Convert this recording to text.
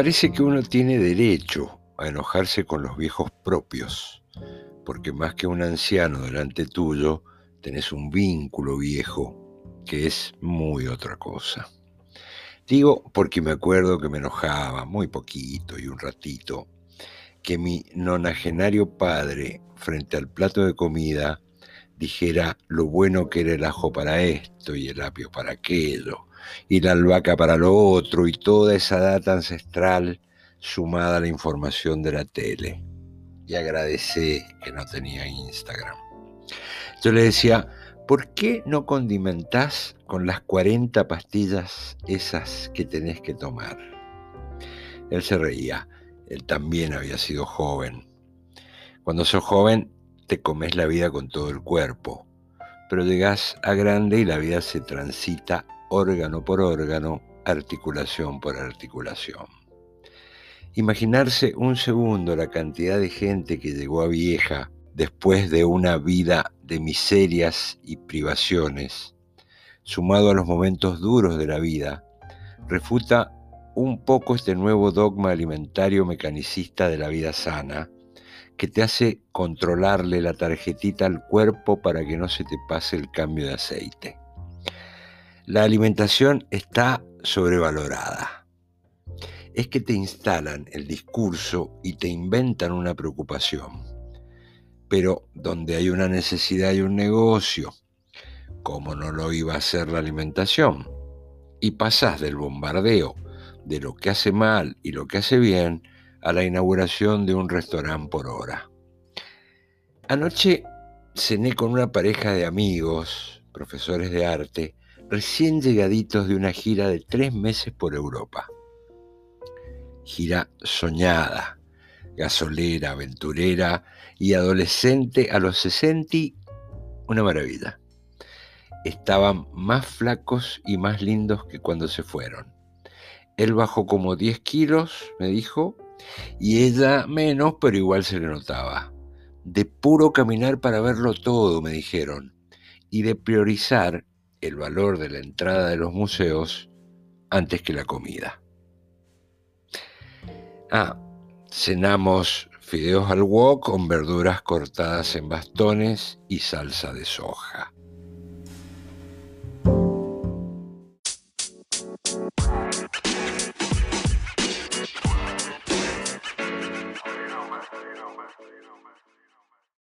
Parece que uno tiene derecho a enojarse con los viejos propios, porque más que un anciano delante tuyo, tenés un vínculo viejo, que es muy otra cosa. Digo porque me acuerdo que me enojaba muy poquito y un ratito, que mi nonagenario padre, frente al plato de comida, dijera lo bueno que era el ajo para esto y el apio para aquello, y la albahaca para lo otro, y toda esa data ancestral sumada a la información de la tele. Y agradecé que no tenía Instagram. Yo le decía, ¿por qué no condimentás con las 40 pastillas esas que tenés que tomar? Él se reía, él también había sido joven. Cuando sos joven te comes la vida con todo el cuerpo, pero llegás a grande y la vida se transita órgano por órgano, articulación por articulación. Imaginarse un segundo la cantidad de gente que llegó a vieja después de una vida de miserias y privaciones, sumado a los momentos duros de la vida, refuta un poco este nuevo dogma alimentario mecanicista de la vida sana, que te hace controlarle la tarjetita al cuerpo para que no se te pase el cambio de aceite. La alimentación está sobrevalorada. Es que te instalan el discurso y te inventan una preocupación. Pero donde hay una necesidad y un negocio, ¿cómo no lo iba a hacer la alimentación? Y pasas del bombardeo de lo que hace mal y lo que hace bien a la inauguración de un restaurante por hora. Anoche cené con una pareja de amigos, profesores de arte, recién llegaditos de una gira de tres meses por Europa. Gira soñada, gasolera, aventurera y adolescente a los 60, una maravilla. Estaban más flacos y más lindos que cuando se fueron. Él bajó como 10 kilos, me dijo, y ella menos, pero igual se le notaba. De puro caminar para verlo todo, me dijeron, y de priorizar el valor de la entrada de los museos antes que la comida. Ah, cenamos fideos al wok con verduras cortadas en bastones y salsa de soja.